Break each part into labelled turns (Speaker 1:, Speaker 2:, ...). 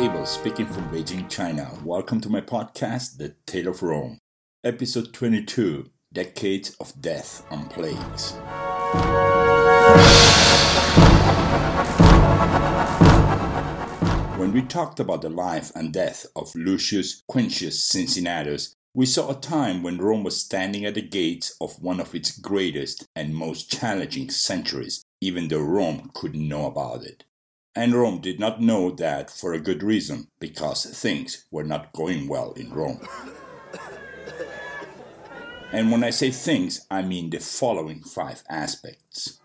Speaker 1: Abel speaking from Beijing, China. Welcome to my podcast, The Tale of Rome, episode 22 Decades of Death and Plagues. When we talked about the life and death of Lucius Quintius Cincinnatus, we saw a time when Rome was standing at the gates of one of its greatest and most challenging centuries, even though Rome couldn't know about it. And Rome did not know that for a good reason, because things were not going well in Rome. And when I say things, I mean the following five aspects.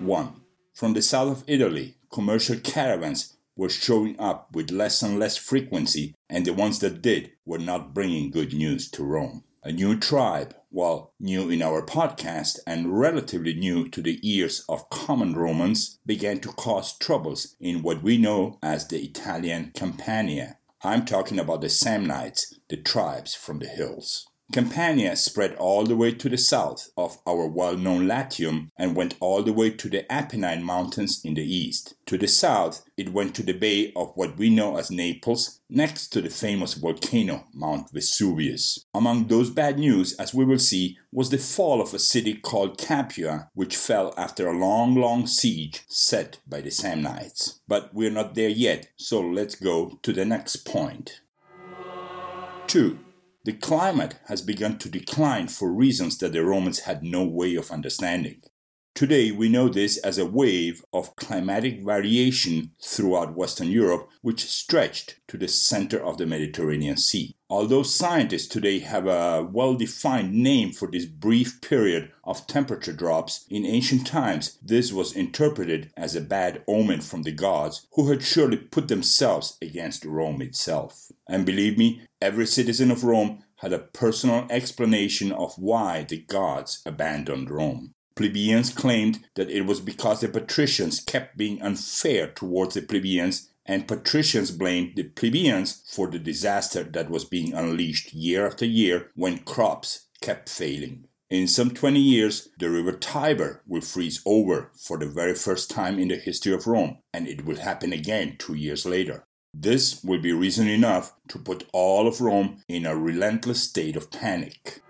Speaker 1: 1. From the south of Italy, commercial caravans were showing up with less and less frequency, and the ones that did were not bringing good news to Rome. A new tribe, while new in our podcast and relatively new to the ears of common Romans, began to cause troubles in what we know as the Italian Campania. I'm talking about the Samnites, the tribes from the hills. Campania spread all the way to the south of our well known Latium and went all the way to the Apennine Mountains in the east. To the south, it went to the bay of what we know as Naples, next to the famous volcano Mount Vesuvius. Among those bad news, as we will see, was the fall of a city called Capua, which fell after a long, long siege set by the Samnites. But we're not there yet, so let's go to the next point. 2. The climate has begun to decline for reasons that the Romans had no way of understanding. Today, we know this as a wave of climatic variation throughout Western Europe, which stretched to the center of the Mediterranean Sea. Although scientists today have a well defined name for this brief period of temperature drops, in ancient times this was interpreted as a bad omen from the gods who had surely put themselves against Rome itself. And believe me, every citizen of Rome had a personal explanation of why the gods abandoned Rome. Plebeians claimed that it was because the patricians kept being unfair towards the plebeians, and patricians blamed the plebeians for the disaster that was being unleashed year after year when crops kept failing. In some 20 years, the river Tiber will freeze over for the very first time in the history of Rome, and it will happen again two years later. This will be reason enough to put all of Rome in a relentless state of panic.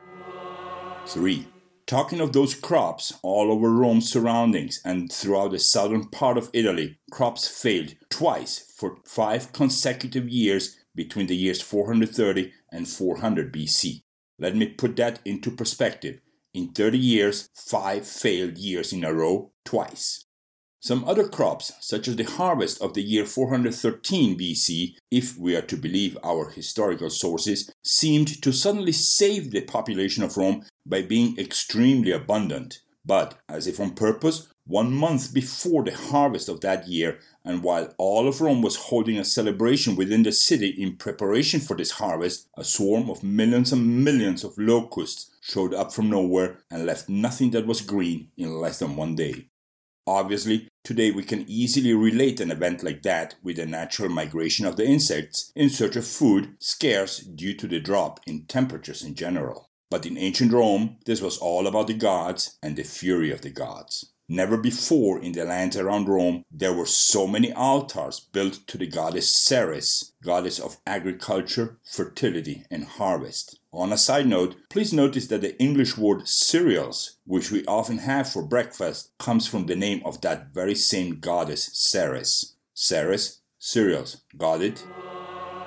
Speaker 1: 3. Talking of those crops all over Rome's surroundings and throughout the southern part of Italy, crops failed twice for five consecutive years between the years 430 and 400 BC. Let me put that into perspective. In 30 years, five failed years in a row, twice. Some other crops, such as the harvest of the year 413 BC, if we are to believe our historical sources, seemed to suddenly save the population of Rome by being extremely abundant. But, as if on purpose, one month before the harvest of that year, and while all of Rome was holding a celebration within the city in preparation for this harvest, a swarm of millions and millions of locusts showed up from nowhere and left nothing that was green in less than one day. Obviously, today we can easily relate an event like that with the natural migration of the insects in search of food scarce due to the drop in temperatures in general. But in ancient Rome, this was all about the gods and the fury of the gods. Never before in the lands around Rome there were so many altars built to the goddess Ceres, goddess of agriculture, fertility, and harvest. On a side note, please notice that the English word cereals, which we often have for breakfast, comes from the name of that very same goddess Ceres. Ceres, cereals. Got it?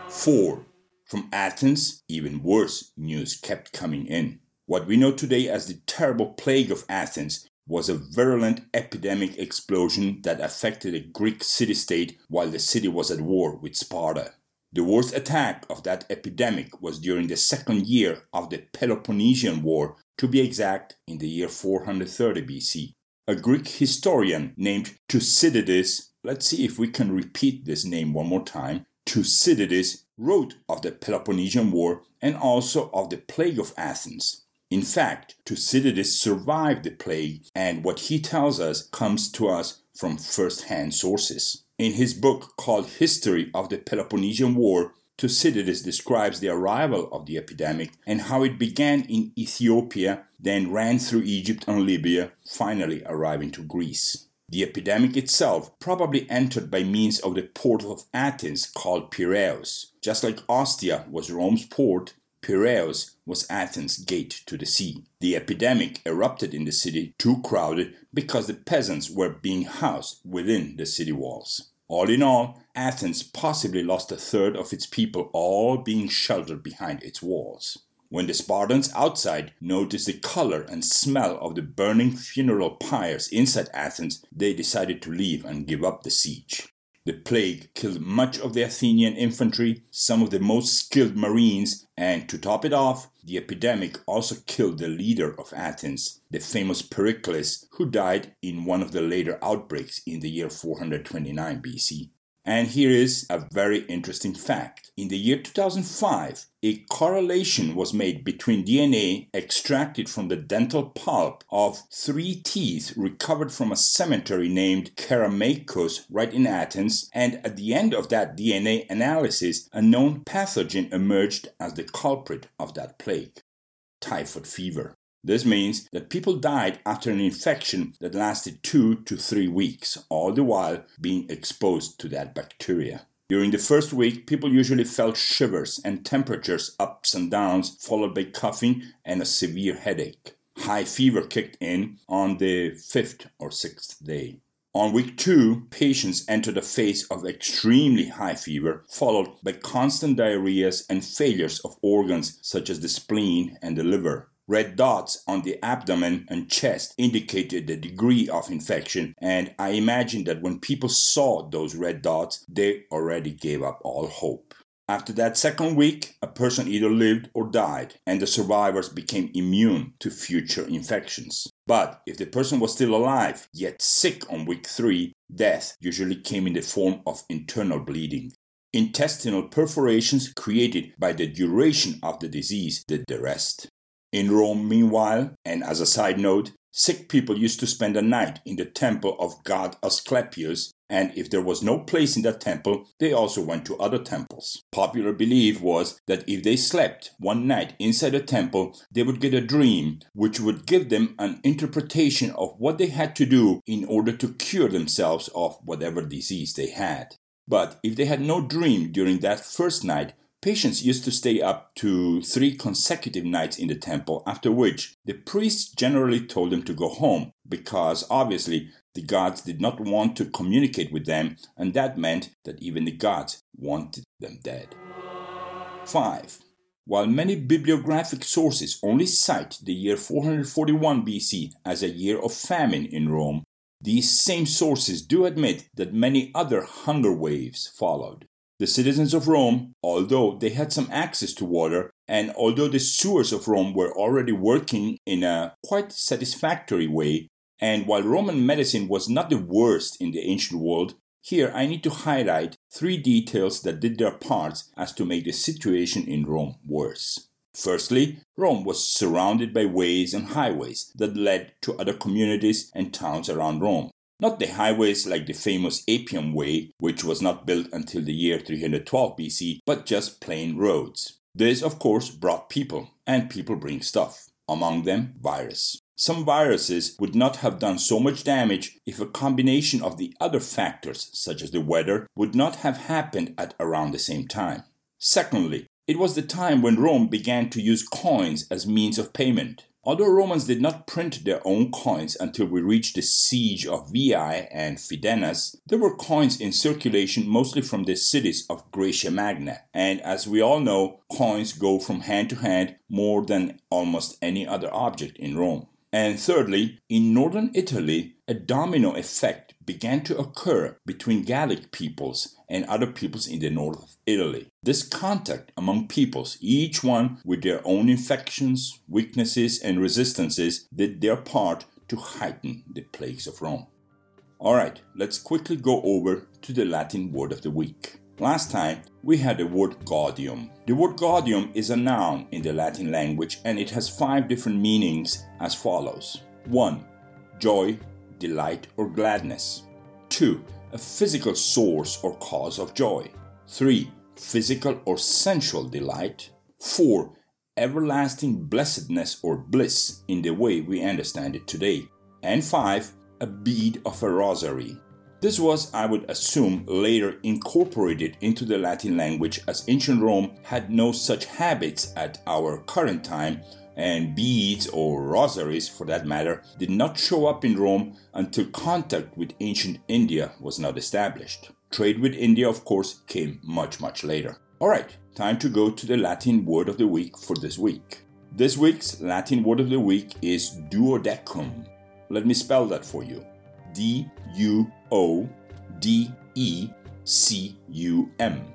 Speaker 1: 4. From Athens, even worse news kept coming in. What we know today as the terrible plague of Athens was a virulent epidemic explosion that affected a Greek city state while the city was at war with Sparta. The worst attack of that epidemic was during the second year of the Peloponnesian War, to be exact, in the year 430 BC. A Greek historian named Thucydides, let's see if we can repeat this name one more time. Thucydides wrote of the Peloponnesian War and also of the plague of Athens. In fact, Thucydides survived the plague, and what he tells us comes to us from first hand sources. In his book called History of the Peloponnesian War, Thucydides describes the arrival of the epidemic and how it began in Ethiopia, then ran through Egypt and Libya, finally arriving to Greece. The epidemic itself probably entered by means of the port of Athens called Piraeus. Just like Ostia was Rome's port, Piraeus was Athens' gate to the sea. The epidemic erupted in the city too crowded because the peasants were being housed within the city walls. All in all, Athens possibly lost a third of its people, all being sheltered behind its walls. When the Spartans outside noticed the color and smell of the burning funeral pyres inside Athens, they decided to leave and give up the siege. The plague killed much of the Athenian infantry, some of the most skilled marines, and to top it off, the epidemic also killed the leader of Athens, the famous Pericles, who died in one of the later outbreaks in the year 429 BC. And here is a very interesting fact. In the year 2005, a correlation was made between DNA extracted from the dental pulp of three teeth recovered from a cemetery named Kerameikos right in Athens, and at the end of that DNA analysis, a known pathogen emerged as the culprit of that plague typhoid fever. This means that people died after an infection that lasted two to three weeks, all the while being exposed to that bacteria. During the first week, people usually felt shivers and temperatures ups and downs, followed by coughing and a severe headache. High fever kicked in on the fifth or sixth day. On week two, patients entered a phase of extremely high fever, followed by constant diarrheas and failures of organs such as the spleen and the liver. Red dots on the abdomen and chest indicated the degree of infection, and I imagine that when people saw those red dots, they already gave up all hope. After that second week, a person either lived or died, and the survivors became immune to future infections. But if the person was still alive, yet sick on week three, death usually came in the form of internal bleeding. Intestinal perforations created by the duration of the disease did the rest. In Rome, meanwhile, and as a side note, sick people used to spend a night in the temple of god Asclepius, and if there was no place in that temple, they also went to other temples. Popular belief was that if they slept one night inside a temple, they would get a dream which would give them an interpretation of what they had to do in order to cure themselves of whatever disease they had. But if they had no dream during that first night, Patients used to stay up to three consecutive nights in the temple, after which the priests generally told them to go home because obviously the gods did not want to communicate with them, and that meant that even the gods wanted them dead. 5. While many bibliographic sources only cite the year 441 BC as a year of famine in Rome, these same sources do admit that many other hunger waves followed. The citizens of Rome, although they had some access to water, and although the sewers of Rome were already working in a quite satisfactory way, and while Roman medicine was not the worst in the ancient world, here I need to highlight three details that did their parts as to make the situation in Rome worse. Firstly, Rome was surrounded by ways and highways that led to other communities and towns around Rome. Not the highways like the famous Appian Way, which was not built until the year 312 BC, but just plain roads. This, of course, brought people, and people bring stuff, among them virus. Some viruses would not have done so much damage if a combination of the other factors, such as the weather, would not have happened at around the same time. Secondly, it was the time when Rome began to use coins as means of payment. Although Romans did not print their own coins until we reached the siege of Veii and Fidenas, there were coins in circulation mostly from the cities of Graecia Magna, and as we all know, coins go from hand to hand more than almost any other object in Rome. And thirdly, in northern Italy, a domino effect began to occur between Gallic peoples and other peoples in the north of Italy. This contact among peoples, each one with their own infections, weaknesses, and resistances, did their part to heighten the plagues of Rome. Alright, let's quickly go over to the Latin word of the week. Last time, we had the word gaudium. The word gaudium is a noun in the Latin language and it has five different meanings as follows 1. Joy, delight, or gladness. 2. A physical source or cause of joy. 3. Physical or sensual delight. 4. Everlasting blessedness or bliss in the way we understand it today. And 5 a bead of a rosary. This was, I would assume, later incorporated into the Latin language as ancient Rome had no such habits at our current time, and beads or rosaries for that matter did not show up in Rome until contact with ancient India was not established. Trade with India, of course, came much, much later. Alright, time to go to the Latin word of the week for this week. This week's Latin word of the week is duodecum. Let me spell that for you D U O D E C U M.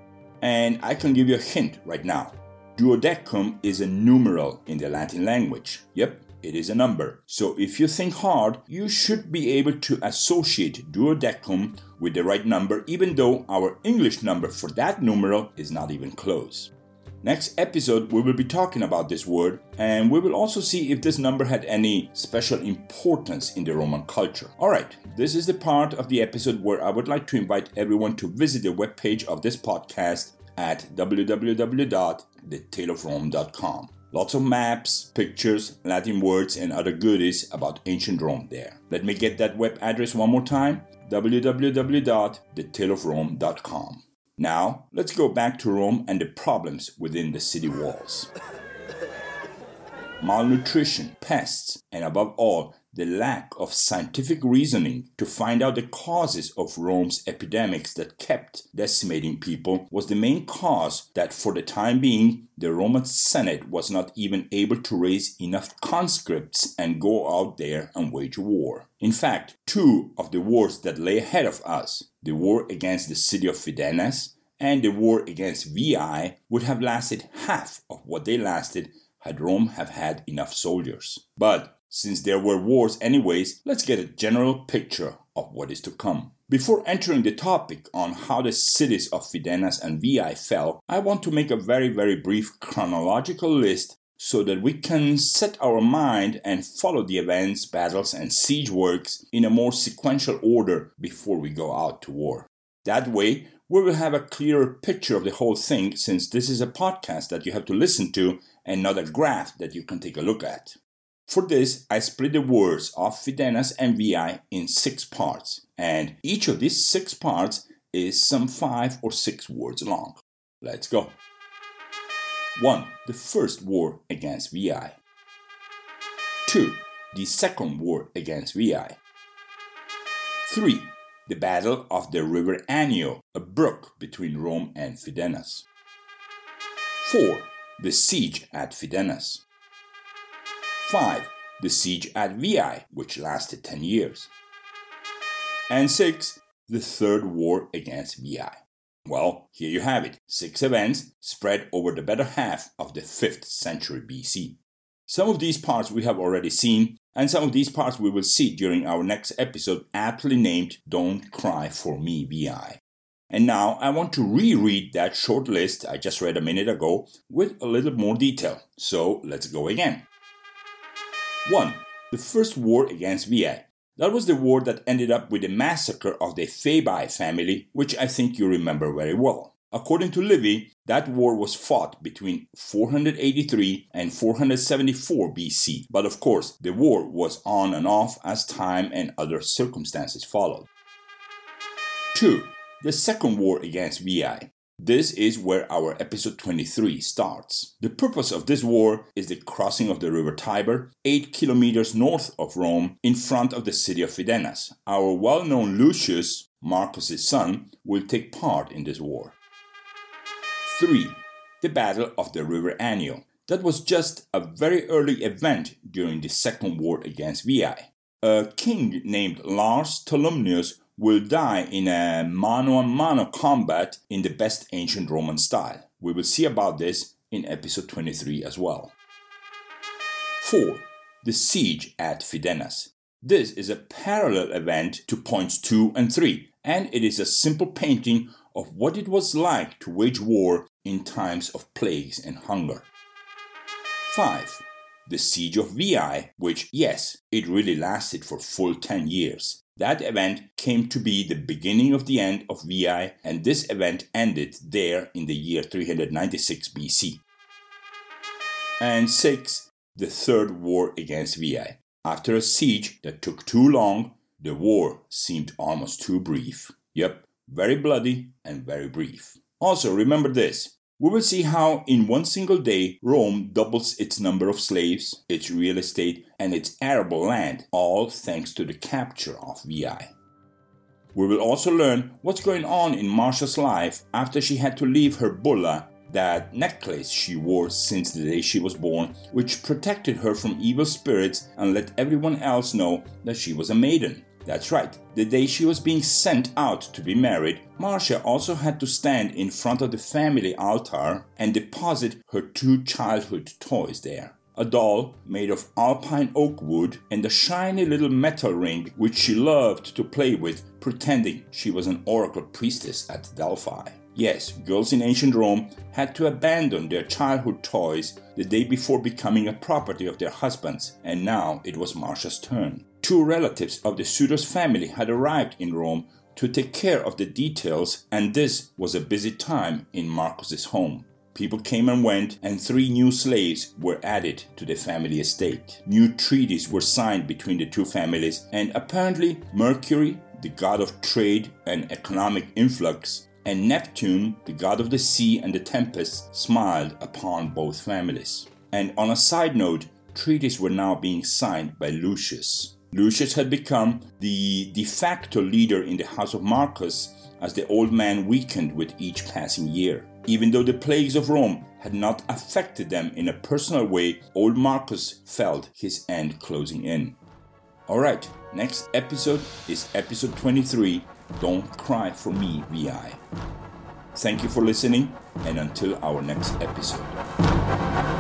Speaker 1: And I can give you a hint right now. Duodecum is a numeral in the Latin language. Yep, it is a number. So if you think hard, you should be able to associate duodecum with the right number, even though our English number for that numeral is not even close. Next episode, we will be talking about this word and we will also see if this number had any special importance in the Roman culture. Alright, this is the part of the episode where I would like to invite everyone to visit the webpage of this podcast at www.thetaleofrome.com. Lots of maps, pictures, Latin words, and other goodies about ancient Rome there. Let me get that web address one more time www.thetaleofrome.com. Now, let's go back to Rome and the problems within the city walls. Malnutrition, pests, and above all, the lack of scientific reasoning to find out the causes of Rome's epidemics that kept decimating people was the main cause that, for the time being, the Roman Senate was not even able to raise enough conscripts and go out there and wage war. In fact, two of the wars that lay ahead of us, the war against the city of Fidenas and the war against Veii, would have lasted half of what they lasted had Rome have had enough soldiers. But since there were wars anyways, let's get a general picture of what is to come. Before entering the topic on how the cities of Fidenas and Veii fell, I want to make a very very brief chronological list so that we can set our mind and follow the events, battles, and siege works in a more sequential order before we go out to war. That way, we will have a clearer picture of the whole thing since this is a podcast that you have to listen to and not a graph that you can take a look at. For this, I split the words of Fidenas and Veii in six parts, and each of these six parts is some five or six words long. Let's go. 1. The first war against Veii. 2. The second war against Veii. 3. The Battle of the River Anio, a brook between Rome and Fidenas. 4. The Siege at Fidenas. 5. The Siege at Veii, which lasted 10 years. And 6. The Third War against Veii. Well, here you have it six events spread over the better half of the 5th century BC. Some of these parts we have already seen, and some of these parts we will see during our next episode, aptly named Don't Cry for Me Veii. And now I want to reread that short list I just read a minute ago with a little more detail. So let's go again. 1. The first war against Veii. That was the war that ended up with the massacre of the Fabii family, which I think you remember very well. According to Livy, that war was fought between 483 and 474 BC, but of course, the war was on and off as time and other circumstances followed. 2. The Second War against Veii. This is where our episode 23 starts. The purpose of this war is the crossing of the river Tiber, 8 kilometers north of Rome, in front of the city of Fidenas. Our well known Lucius, Marcus's son, will take part in this war. 3. The Battle of the River Anio. That was just a very early event during the Second War against Veii. A king named Lars Tolumnius will die in a mano a mano combat in the best ancient Roman style. We will see about this in episode 23 as well. 4. The siege at Fidenas. This is a parallel event to points 2 and 3, and it is a simple painting of what it was like to wage war in times of plagues and hunger. 5. The siege of Veii, which, yes, it really lasted for full 10 years. That event came to be the beginning of the end of Veii, and this event ended there in the year 396 BC. And 6. The Third War against Veii. After a siege that took too long, the war seemed almost too brief. Yep, very bloody and very brief. Also, remember this we will see how, in one single day, Rome doubles its number of slaves, its real estate, and its arable land, all thanks to the capture of Veii. We will also learn what's going on in Marcia's life after she had to leave her bulla, that necklace she wore since the day she was born, which protected her from evil spirits and let everyone else know that she was a maiden. That's right, the day she was being sent out to be married, Marcia also had to stand in front of the family altar and deposit her two childhood toys there a doll made of alpine oak wood, and a shiny little metal ring which she loved to play with, pretending she was an oracle priestess at Delphi. Yes, girls in ancient Rome had to abandon their childhood toys the day before becoming a property of their husbands, and now it was Marcia's turn. Two relatives of the suitor's family had arrived in Rome to take care of the details, and this was a busy time in Marcus's home. People came and went, and three new slaves were added to the family estate. New treaties were signed between the two families, and apparently, Mercury, the god of trade and economic influx, and Neptune, the god of the sea and the tempest, smiled upon both families. And on a side note, treaties were now being signed by Lucius. Lucius had become the de facto leader in the house of Marcus as the old man weakened with each passing year. Even though the plagues of Rome had not affected them in a personal way, old Marcus felt his end closing in. Alright, next episode is episode 23 Don't Cry for Me, Veii. Thank you for listening, and until our next episode.